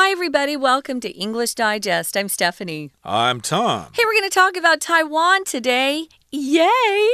Hi, everybody. Welcome to English Digest. I'm Stephanie. I'm Tom. Hey, we're going to talk about Taiwan today. Yay!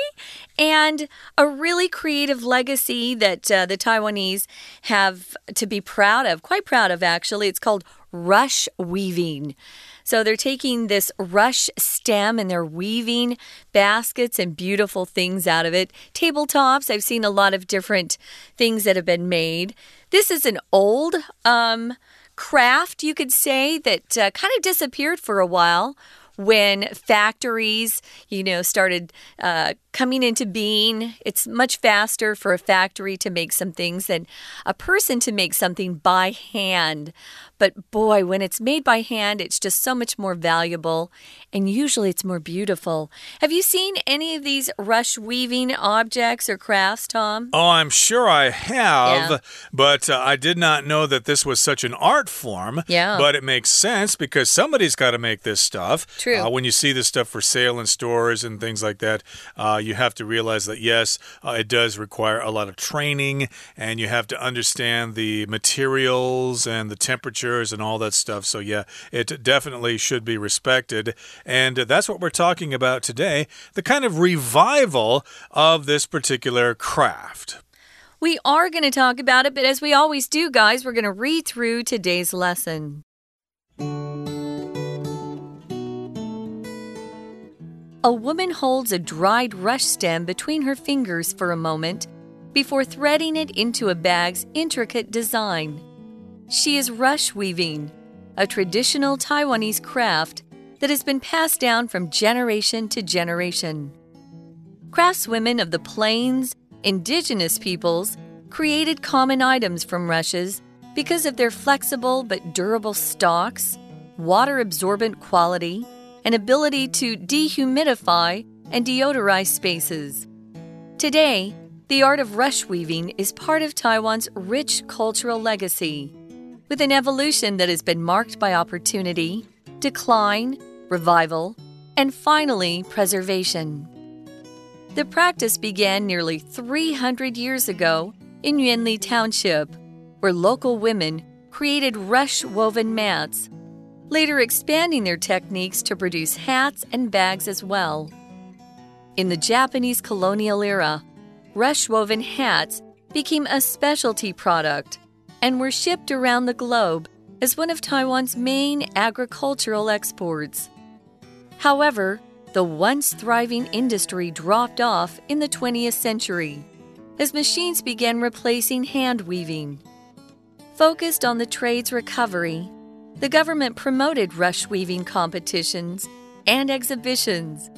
And a really creative legacy that uh, the Taiwanese have to be proud of, quite proud of, actually. It's called rush weaving. So they're taking this rush stem and they're weaving baskets and beautiful things out of it. Tabletops, I've seen a lot of different things that have been made. This is an old um, craft, you could say, that uh, kind of disappeared for a while when factories, you know, started uh, coming into being. It's much faster for a factory to make some things than a person to make something by hand. But boy, when it's made by hand, it's just so much more valuable and usually it's more beautiful. Have you seen any of these rush weaving objects or crafts, Tom? Oh, I'm sure I have, yeah. but uh, I did not know that this was such an art form. Yeah. But it makes sense because somebody's got to make this stuff. True. Uh, when you see this stuff for sale in stores and things like that, uh, you have to realize that yes, uh, it does require a lot of training and you have to understand the materials and the temperatures and all that stuff. So, yeah, it definitely should be respected. And that's what we're talking about today the kind of revival of this particular craft. We are going to talk about it, but as we always do, guys, we're going to read through today's lesson. A woman holds a dried rush stem between her fingers for a moment before threading it into a bag's intricate design. She is rush weaving, a traditional Taiwanese craft that has been passed down from generation to generation. Craftswomen of the plains, indigenous peoples, created common items from rushes because of their flexible but durable stalks, water absorbent quality, and ability to dehumidify and deodorize spaces. Today, the art of rush weaving is part of Taiwan's rich cultural legacy, with an evolution that has been marked by opportunity, decline, revival, and finally, preservation. The practice began nearly 300 years ago in Yuanli Township, where local women created rush woven mats later expanding their techniques to produce hats and bags as well. In the Japanese colonial era, rush woven hats became a specialty product and were shipped around the globe as one of Taiwan's main agricultural exports. However, the once thriving industry dropped off in the 20th century as machines began replacing hand weaving. Focused on the trade's recovery, the government promoted rush weaving competitions and exhibitions.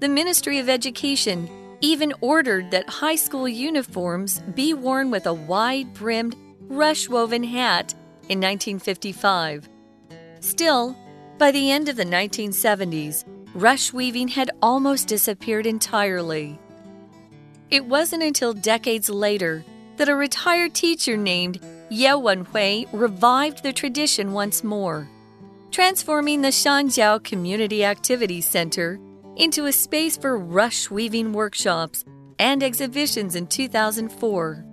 The Ministry of Education even ordered that high school uniforms be worn with a wide brimmed rush woven hat in 1955. Still, by the end of the 1970s, rush weaving had almost disappeared entirely. It wasn't until decades later that a retired teacher named Ye Wenhui revived the tradition once more, transforming the Shanjiao Community Activity Center into a space for rush weaving workshops and exhibitions in 2004.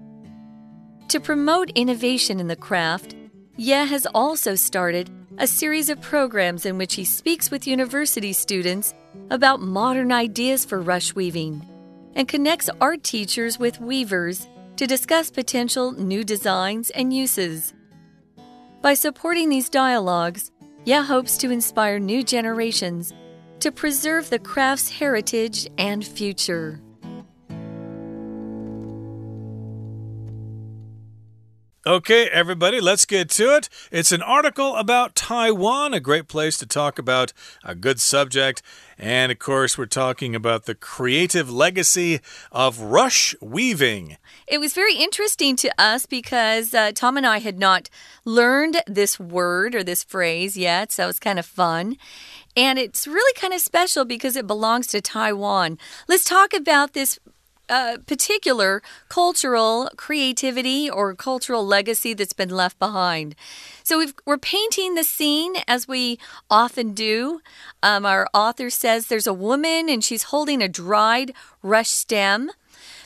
To promote innovation in the craft, Ye has also started a series of programs in which he speaks with university students about modern ideas for rush weaving and connects art teachers with weavers to discuss potential new designs and uses. By supporting these dialogues, Ye hopes to inspire new generations to preserve the craft's heritage and future. Okay, everybody, let's get to it. It's an article about Taiwan, a great place to talk about a good subject. And of course, we're talking about the creative legacy of rush weaving. It was very interesting to us because uh, Tom and I had not learned this word or this phrase yet, so it's kind of fun. And it's really kind of special because it belongs to Taiwan. Let's talk about this uh, particular cultural creativity or cultural legacy that's been left behind. So we are painting the scene as we often do. Um, our author says there's a woman and she's holding a dried rush stem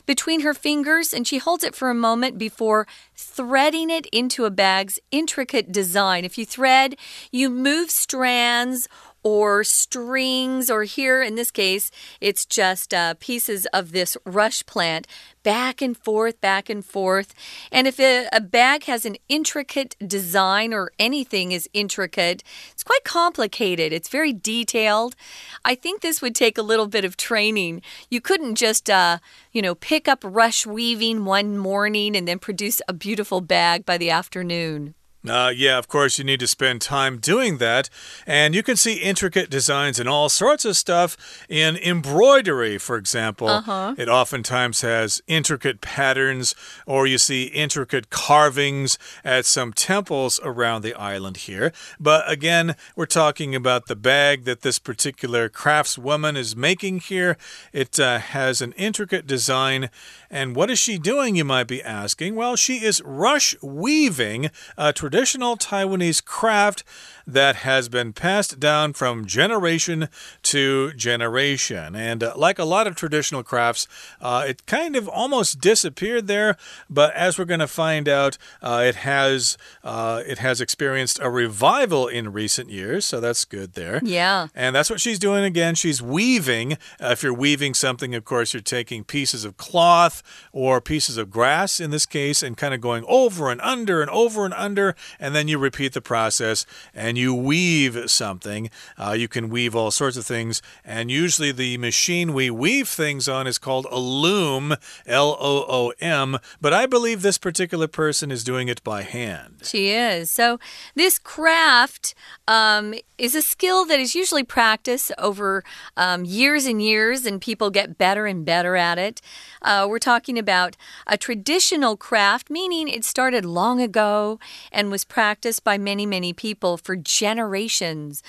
between her fingers and she holds it for a moment before threading it into a bag's intricate design. If you thread, you move strands or strings, or here in this case, it's just uh, pieces of this rush plant back and forth, back and forth. And if a, a, bag has an intricate design or anything is intricate, it's quite complicated. It's very detailed. I think this would take a little bit of training. You couldn't just, uh, you know, pick up rush weaving one morning and then produce a beautiful bag by the afternoon. Uh, yeah, of course, you need to spend time doing that. And you can see intricate designs and all sorts of stuff in embroidery, for example. Uh -huh. It oftentimes has intricate patterns, or you see intricate carvings at some temples around the island here. But again, we're talking about the bag that this particular craftswoman is making here. It uh, has an intricate design. And what is she doing, you might be asking? Well, she is rush weaving a traditional Taiwanese craft that has been passed down from generation to generation. And uh, like a lot of traditional crafts, uh, it kind of almost disappeared there, but as we're going to find out, uh, it has uh, it has experienced a revival in recent years, so that's good there. Yeah. And that's what she's doing again. She's weaving. Uh, if you're weaving something, of course, you're taking pieces of cloth or pieces of grass in this case and kind of going over and under and over and under, and then you repeat the process and and you weave something, uh, you can weave all sorts of things. And usually the machine we weave things on is called a loom, L O O M. But I believe this particular person is doing it by hand. She is. So this craft um, is a skill that is usually practiced over um, years and years, and people get better and better at it. Uh, we're talking about a traditional craft, meaning it started long ago and was practiced by many, many people for generations.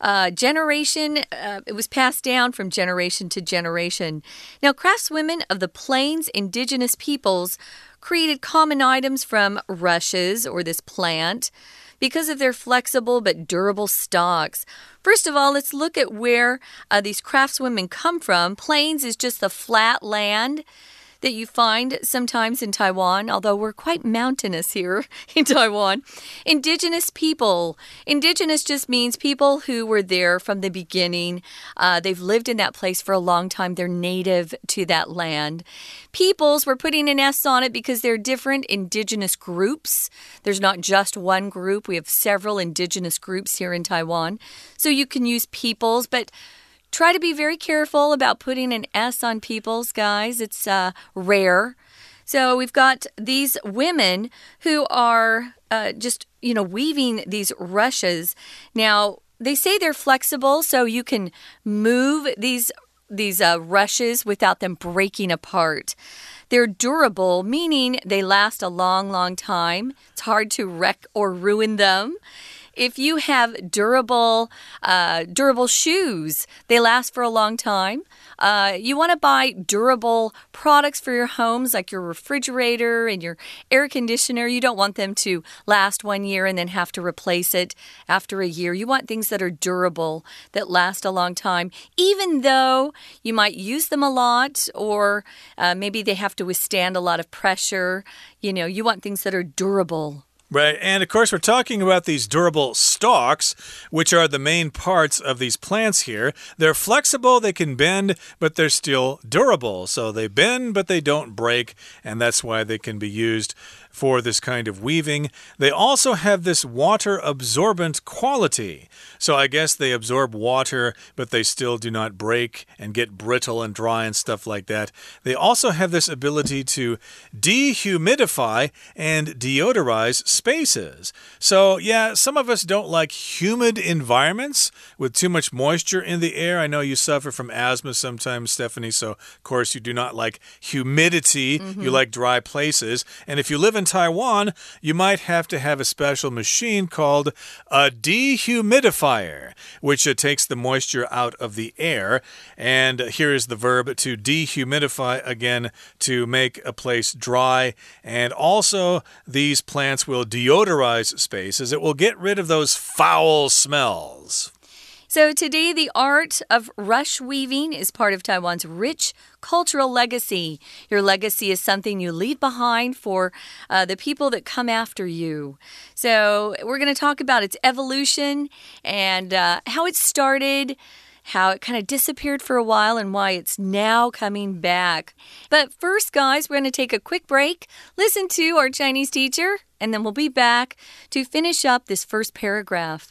Uh, generation, uh, it was passed down from generation to generation. Now, craftswomen of the plains indigenous peoples created common items from rushes or this plant because of their flexible but durable stalks. First of all, let's look at where uh, these craftswomen come from. Plains is just the flat land that you find sometimes in Taiwan, although we're quite mountainous here in Taiwan. Indigenous people. Indigenous just means people who were there from the beginning. Uh, they've lived in that place for a long time. They're native to that land. Peoples, we're putting an S on it because they're different indigenous groups. There's not just one group, we have several indigenous groups here in Taiwan. So you can use peoples, but Try to be very careful about putting an S on people's, guys. It's uh, rare. So we've got these women who are uh, just, you know, weaving these rushes. Now, they say they're flexible, so you can move these these uh, rushes without them breaking apart. They're durable, meaning they last a long, long time. It's hard to wreck or ruin them. If you have durable, uh, durable shoes, they last for a long time. Uh, you want to buy durable products for your homes, like your refrigerator and your air conditioner. You don't want them to last one year and then have to replace it after a year. You want things that are durable, that last a long time, even though you might use them a lot or uh, maybe they have to withstand a lot of pressure. You know, you want things that are durable. Right. And of course, we're talking about these durable stalks, which are the main parts of these plants here. They're flexible, they can bend, but they're still durable. So they bend, but they don't break. And that's why they can be used for this kind of weaving. They also have this water absorbent quality. So I guess they absorb water, but they still do not break and get brittle and dry and stuff like that. They also have this ability to dehumidify and deodorize spaces. So, yeah, some of us don't like humid environments with too much moisture in the air. I know you suffer from asthma sometimes, Stephanie, so of course you do not like humidity. Mm -hmm. You mm-hmm. like dry places. And if you live in Taiwan, you might have to have a special machine called a dehumidifier, which uh, takes the moisture out of the air. And here is the verb to dehumidify again to make a place dry. And also, these plants will deodorize spaces, it will get rid of those foul smells. So, today, the art of rush weaving is part of Taiwan's rich cultural legacy. Your legacy is something you leave behind for uh, the people that come after you. So, we're going to talk about its evolution and uh, how it started how it kind of disappeared for a while and why it's now coming back. But first, guys, we're going to take a quick break, listen to our Chinese teacher, and then we'll be back to finish up this first paragraph.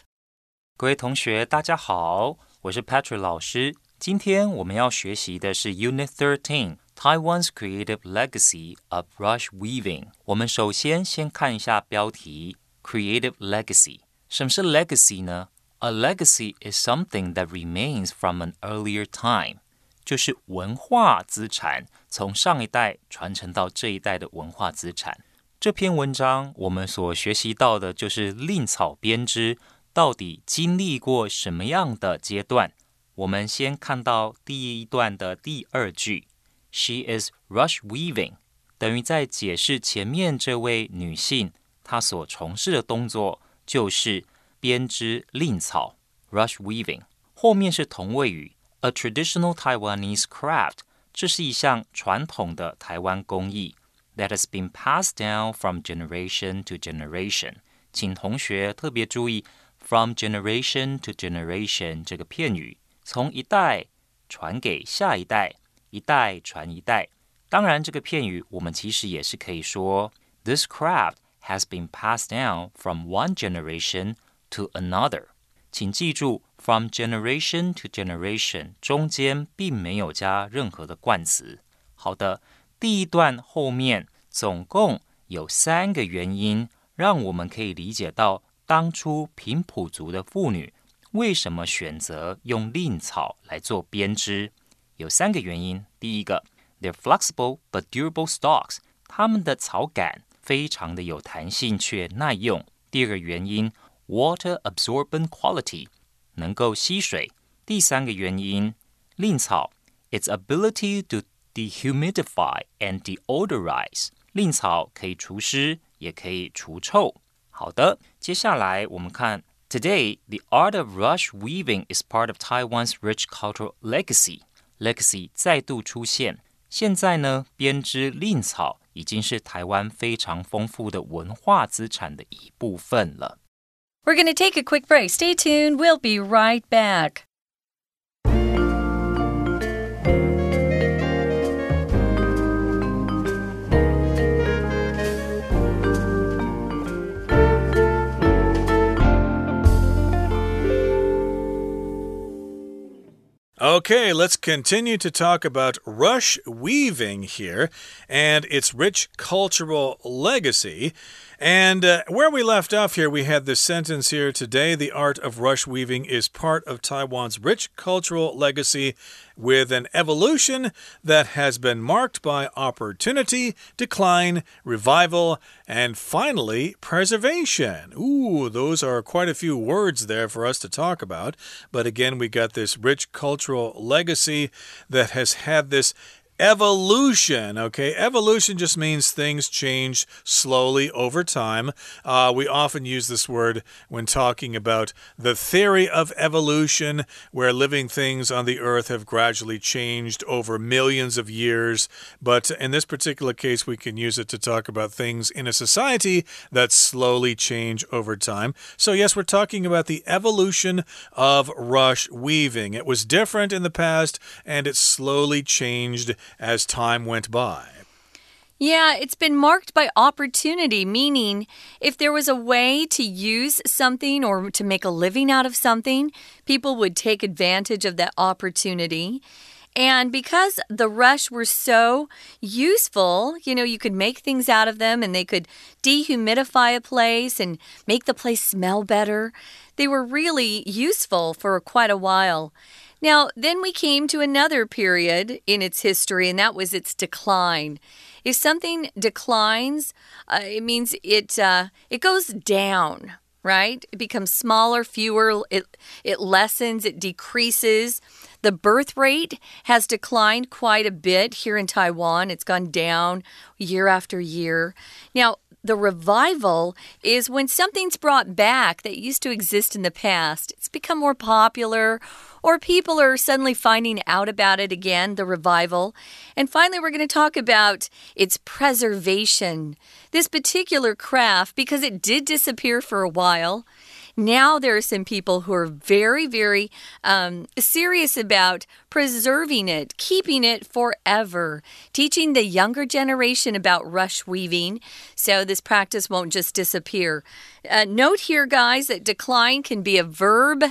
各位同学，大家好，我是 Patrick 老师。今天我们要学习的是 Unit Thirteen Taiwan's Creative Legacy of Rush Weaving。我们首先先看一下标题 Creative Legacy。什么是 legacy 呢？a legacy is something that remains from an earlier time，就是文化资产从上一代传承到这一代的文化资产。 这篇文章我们所学习到的就是令草编织到底经历过什么样的阶段。我们先看到第一段的第二句，She is rush weaving，等于在解释前面这位女性她所从事的动作就是。编织蔺草 （rush weaving），后面是同位语 （a traditional Taiwanese craft），这是一项传统的台湾工艺 that has been passed down from generation to generation。请同学特别注意 “from generation to generation” 这个片语，从一代传给下一代，一代传一代。当然，这个片语我们其实也是可以说 “this craft has been passed down from one generation”。to another，请记住，from generation to generation 中间并没有加任何的冠词。好的，第一段后面 总共有三个原因，让我们可以理解到当初平埔族的妇女为什么选择用蔺草来做编织。有三个原因。第一个，they're flexible but durable stalks，它们的草杆非常的有弹性却耐用。第二个原因。water absorbent quality 能够吸水。第三个原因，蔺草 its ability to dehumidify and deodorize，蔺草可以除湿，也可以除臭。好的，接下来我们看 Today, the art of rush weaving is part of Taiwan's rich cultural legacy. Legacy 再度出现。现在呢，编织蔺草已经是台湾非常丰富的文化资产的一部分了。we're going to take a quick break. Stay tuned. We'll be right back. Okay, let's continue to talk about rush weaving here and its rich cultural legacy. And uh, where we left off here, we had this sentence here today the art of rush weaving is part of Taiwan's rich cultural legacy with an evolution that has been marked by opportunity, decline, revival, and finally, preservation. Ooh, those are quite a few words there for us to talk about. But again, we got this rich cultural legacy that has had this evolution. Okay, evolution just means things change slowly over time. Uh, we often use this word when talking about the theory of evolution, where living things on the earth have gradually changed over millions of years. But in this particular case, we can use it to talk about things in a society that slowly change over time. So, yes, we're talking about the evolution of rush weaving. It was different in the past and it slowly changed as time went by. Yeah, it's been marked by opportunity, meaning if there was a way to use something or to make a living out of something, people would take advantage of that opportunity. And because the rush were so useful, you know, you could make things out of them and they could dehumidify a place and make the place smell better. They were really useful for quite a while. Now, then we came to another period in its history, and that was its decline. If something declines, uh, it means it uh, it goes down, right? It becomes smaller, fewer. It it lessens. It decreases. The birth rate has declined quite a bit here in Taiwan. It's gone down year after year. Now, the revival is when something's brought back that used to exist in the past. It's become more popular or people are suddenly finding out about it again, the revival. And finally, we're going to talk about its preservation. This particular craft, because it did disappear for a while, now there are some people who are very, very um, serious about preserving it, keeping it forever, teaching the younger generation about rush weaving so this practice won't just disappear. Uh, note here, guys, that decline can be a verb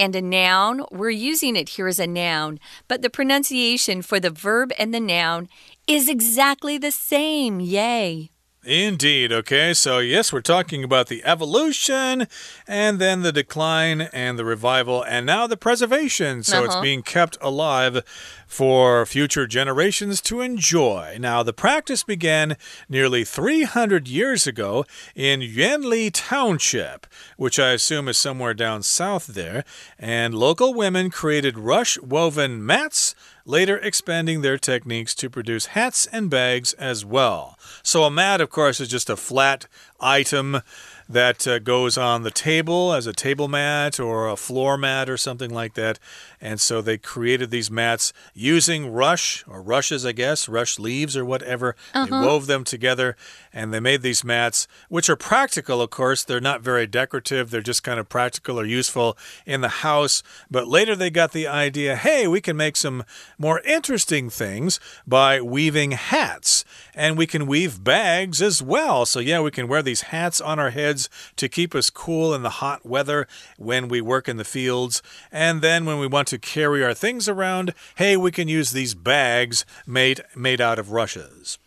and a noun. We're using it here as a noun, but the pronunciation for the verb and the noun is exactly the same. Yay! Indeed. Okay, so yes, we're talking about the evolution and then the decline and the revival and now the preservation. So uh -huh. it's uh-huh. being kept alive for future generations to enjoy. Now, the practice began nearly 300 years ago in Yuanli Township, which I assume is somewhere down south there, and local women created rush woven mats later expanding their techniques to produce hats and bags as well. So, a mat, of course, is just a flat item that uh, goes on the table as a table mat or a floor mat or something like that. And so they created these mats using rush or rushes, I guess, rush leaves or whatever. Uh -huh. They uh-huh. wove them together and they made these mats, which are practical, of course. They're not very decorative, they're just kind of practical or useful in the house. But later they got the idea hey, we can make some more interesting things by weaving hats. And we can weave bags as well. So, yeah, we can wear these hats on our heads to keep us cool in the hot weather when we work in the fields. And then when we want to carry our things around, hey, we can use these bags made, made out of rushes.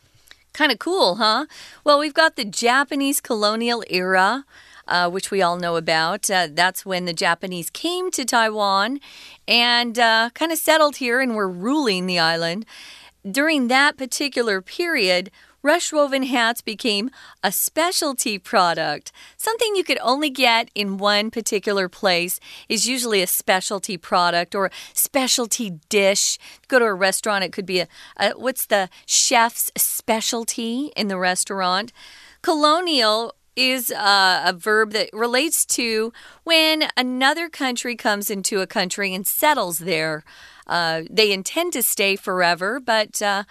Kind of cool, huh? Well, we've got the Japanese colonial era. Uh, which we all know about. Uh, that's when the Japanese came to Taiwan and uh, kind of settled here and were ruling the island. During that particular period, rush woven hats became a specialty product. Something you could only get in one particular place is usually a specialty product or specialty dish. Go to a restaurant, it could be a, a what's the chef's specialty in the restaurant? Colonial is uh, a verb that relates to when another country comes into a country and settles there. Uh, they intend to stay forever, but uh,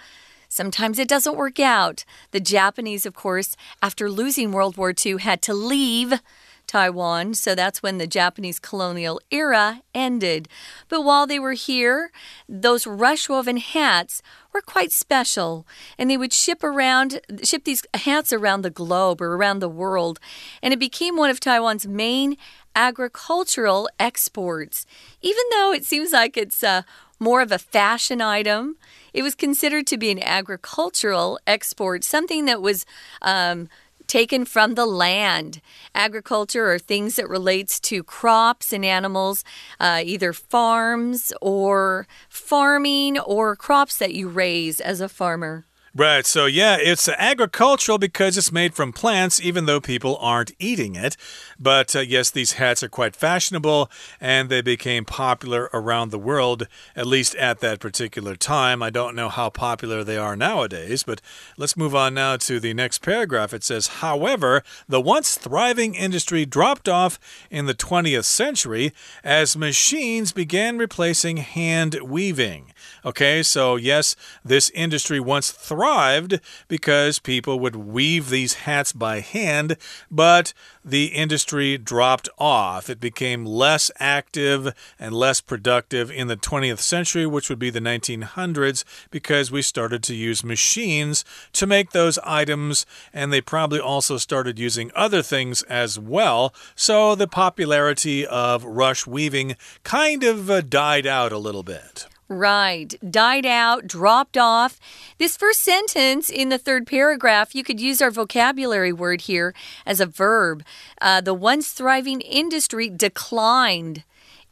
Sometimes it doesn't work out. The Japanese, of course, after losing World War II, had to leave. Taiwan, so that's when the Japanese colonial era ended. But while they were here, those rush woven hats were quite special, and they would ship around ship these hats around the globe or around the world, and it became one of Taiwan's main agricultural exports. Even though it seems like it's uh, more of a fashion item. It was considered to be an agricultural export, something that was um, taken from the land. Agriculture or things that relates to crops and animals, uh, either farms or farming or crops that you raise as a farmer. Right, so yeah, it's agricultural because it's made from plants, even though people aren't eating it. But uh, yes, these hats are quite fashionable and they became popular around the world, at least at that particular time. I don't know how popular they are nowadays, but let's move on now to the next paragraph. It says, However, the once thriving industry dropped off in the 20th century as machines began replacing hand weaving. Okay, so yes, this industry once thrived because people would weave these hats by hand, but the industry dropped off. It became less active and less productive in the 20th century, which would be the 1900s, because we started to use machines to make those items, and they probably also started using other things as well. So the popularity of rush weaving kind of uh, died out a little bit. Right. Died out, dropped off. This first sentence in the third paragraph, you could use our vocabulary word here as a verb. Uh, the once thriving industry declined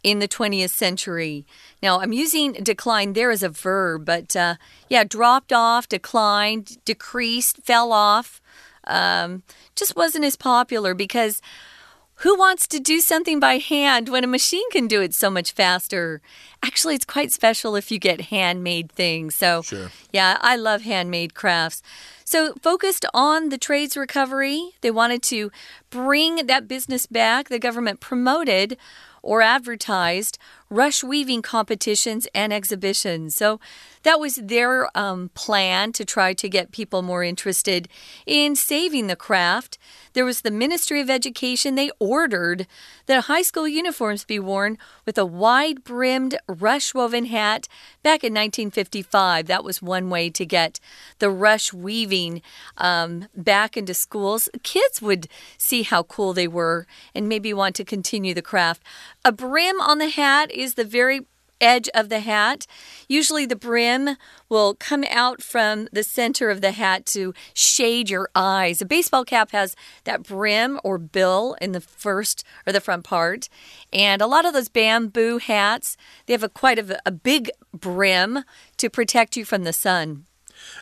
in the 20th century. Now, I'm using decline there as a verb, but uh, yeah, dropped off, declined, decreased, fell off. Um, just wasn't as popular because who wants to do something by hand when a machine can do it so much faster? actually, it's quite special if you get handmade things. So, Sure. yeah, I love handmade crafts. So, focused on the trades recovery, they wanted to bring that business back. The government promoted or advertised rush weaving competitions and exhibitions. So that was their um, plan to try to get people more interested in saving the craft. There was the Ministry of Education. They ordered that high school uniforms be worn with a wide brimmed rush woven hat back in 1955. That was one way to get the rush weaving um, back into schools. Kids would see how cool they were and maybe want to continue the craft. A brim on the hat is the very edge of the hat. Usually, the brim will come out from the center of the hat to shade your eyes. A baseball cap has that brim or bill in the first or the front part. And a lot of those bamboo hats, they have a quite a, a big brim to protect you from the sun.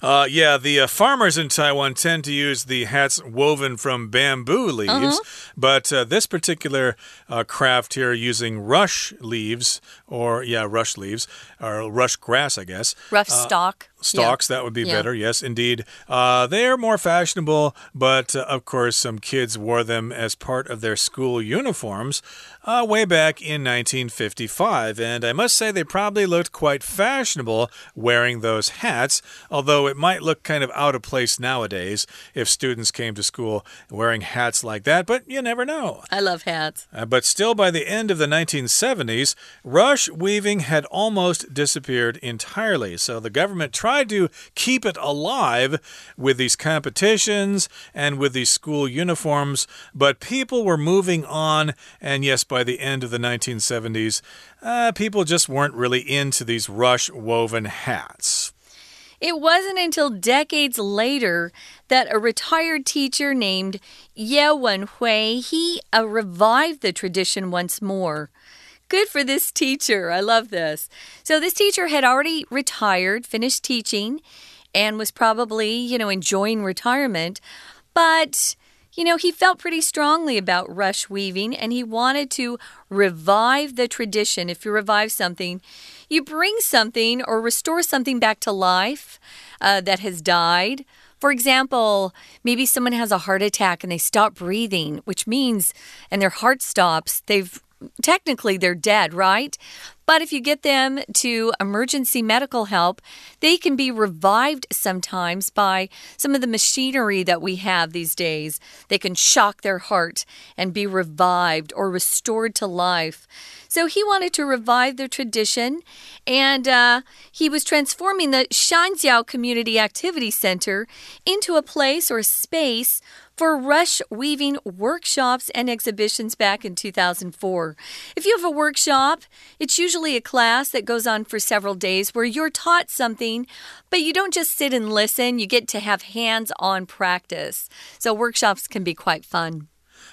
Uh, yeah, the uh, farmers in Taiwan tend to use the hats woven from bamboo leaves, Uh -huh. but uh, this particular uh, craft here using rush leaves, or yeah, rush leaves, or rush grass, I guess. Rough stalk. Stalks, Yeah. that would be Yeah. better. Yes, indeed. Uh, they are more fashionable, but uh, of course, some kids wore them as part of their school uniforms uh, way back in 1955. And I must say, they probably looked quite fashionable wearing those hats, although it might look kind of out of place nowadays if students came to school wearing hats like that, but you never know. I love hats. Uh, but still, by the end of the 1970s, rush weaving had almost disappeared entirely. So the government tried to keep it alive with these competitions and with these school uniforms, but people were moving on. And yes, by the end of the 1970s, uh, people just weren't really into these rush woven hats. It wasn't until decades later that a retired teacher named Ye Wenhui he uh, revived the tradition once more. Good for this teacher. I love this. So this teacher had already retired, finished teaching, and was probably, you know, enjoying retirement, but you know, he felt pretty strongly about rush weaving and he wanted to revive the tradition. If you revive something, you bring something or restore something back to life uh, that has died. For example, maybe someone has a heart attack and they stop breathing, which means, and their heart stops, they've technically they're dead, right? But if you get them to emergency medical help, they can be revived sometimes by some of the machinery that we have these days. They can shock their heart and be revived or restored to life. So he wanted to revive the tradition, and uh, he was transforming the Shanjiao Community Activity Center into a place or space for rush weaving workshops and exhibitions back in 2004. If you have a workshop, it's usually a class that goes on for several days where you're taught something, but you don't just sit and listen, you get to have hands on practice. So, workshops can be quite fun.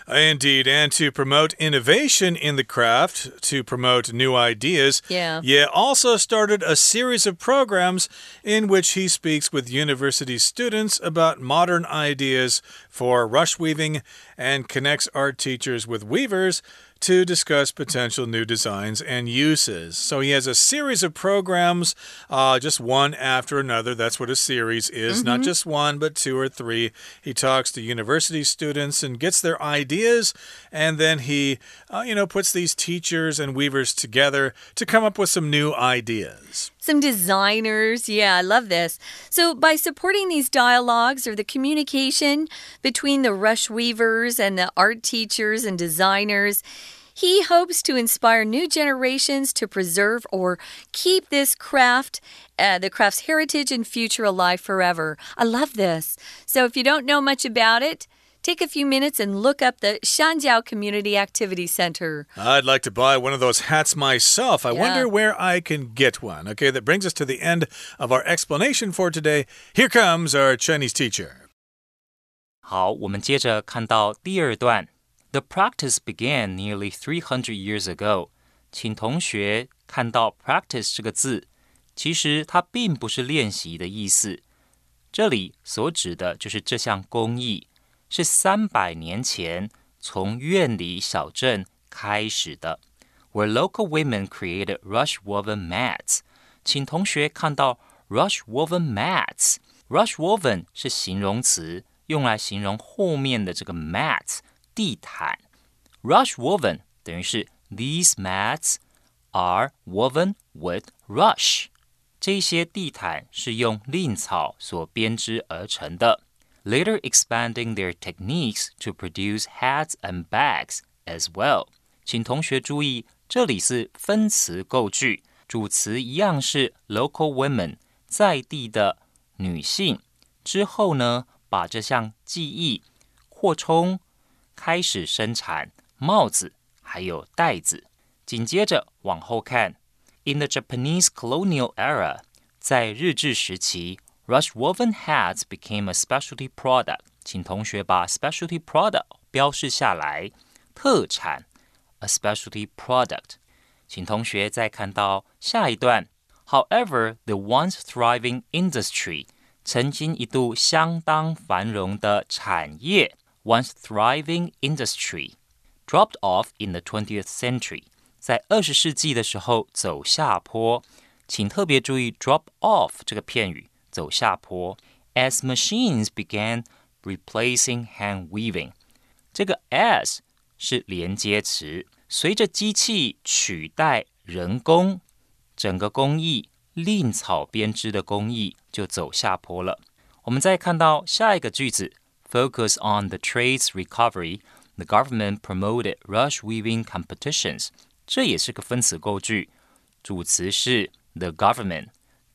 Indeed, and to promote innovation in the craft, to promote new ideas, Yeah. Ye also started a series of programs in which he speaks with university students about modern ideas for rush weaving and connects art teachers with weavers to discuss potential new designs and uses. So he has a series of programs, uh, just one after another. That's what a series is, not just one, but two or three. He talks to university students and gets their ideas, and then he, uh, you know, puts these teachers and weavers together to come up with some new ideas. Some designers. Yeah, I love this. So, by supporting these dialogues or the communication between the rush weavers and the art teachers and designers, he hopes to inspire new generations to preserve or keep this craft, uh, the craft's heritage and future alive forever. I love this. So, if you don't know much about it, take a few minutes and look up the Shanjiao Community Activity Center. I'd like to buy one of those hats myself. I Yeah. wonder where I can get one. Okay, that brings us to the end of our explanation for today. Here comes our Chinese teacher. 好，我们接着看到第二段。 the practice began nearly three hundred years ago。请同学看到 “practice” 这个字，其实它并不是练习的意思。这里所指的就是这项工艺是三百年前从苑里小镇开始的，where local women created rush woven mats。请同学看到 rush woven mats。rush woven 是形容词，用来形容后面的这个 mats. 地毯。rush woven 等于是 these mats are woven with rush。这些地毯是用蔺草所编织而成的。Later expanding their techniques to produce hats and bags as well。请同学注意，这里是分词构句，主词一样是 local women，在地的女性。之后呢，把这项技艺扩充， 开始生产帽子还有袋子。紧接着往后看，In the Japanese colonial era，在日治时期，rush woven hats became a specialty product。请同学把 specialty product 标示下来，特产。a specialty product。请同学再看到下一段。However, the once thriving industry 曾经一度相当繁荣的产业 once thriving industry dropped off in the 20th century 在二十世纪的时候走下坡。请特别注意 drop off 这个片语，走下坡。As machines began replacing hand weaving，这个 as 是连接词。随着机器取代人工，整个工艺蔺草编织的工艺就走下坡了。我们再看到下一个句子 ：Focus on the trade's recovery. The government promoted rush weaving competitions. 这也是个分词构句，主词是 the government，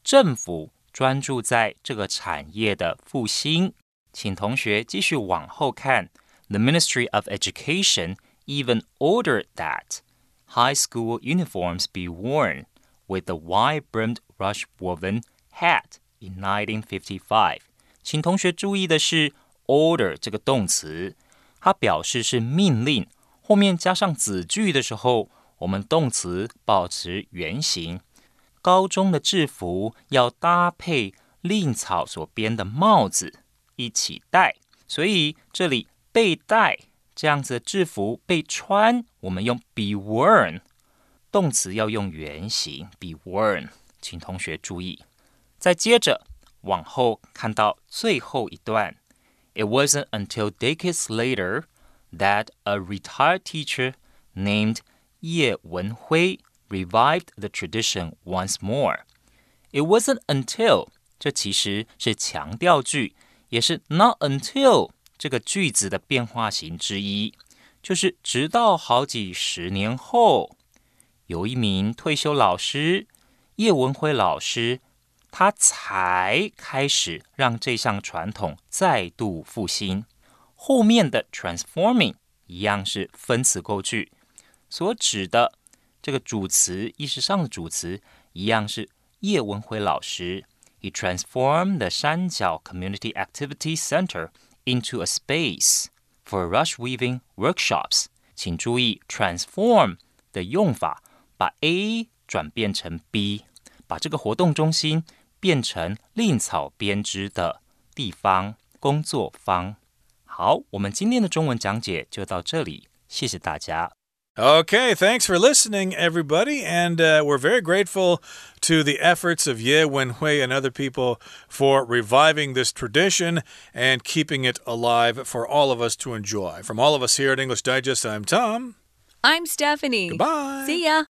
政府专注在这个产业的复兴。请同学继续往后看，The Ministry of Education even ordered that high school uniforms be worn with the wide-brimmed rush-woven hat in 1955. 请同学注意的是 ，order 这个动词，它表示是命令，后面加上子句的时候，我们动词保持原形。高中的制服要搭配令草所编的帽子一起戴，所以这里被戴。这样子的制服被穿，我们用 be worn，动词要用原形 be worn，请同学注意。再接着往后看到最后一段 ，It wasn't until decades later that a retired teacher named 叶文辉 revived the tradition once more. It wasn't until 这其实是强调句，也是 not until。这个句子的变化型之一，就是直到好几十年后，有一名退休老师叶文辉老师， 他才开始让这项传统再度复兴。后面的 transforming 一样是分词构句，所指的这个主词意识上的主词一样是叶文辉老师。He transformed the 山脚 Community Activity Center. into a space for rush weaving workshops。请注意 transform 的用法，把 A 转变成 B，把这个活动中心 变成蔺草编织的地方工作坊。好，我们今天的中文讲解就到这里，谢谢大家。Okay, thanks for listening, everybody. And uh, we're very grateful to the efforts of Ye Wenhui and other people for reviving this tradition and keeping it alive for all of us to enjoy. From all of us here at English Digest, I'm Tom. I'm Stephanie. Goodbye. See ya.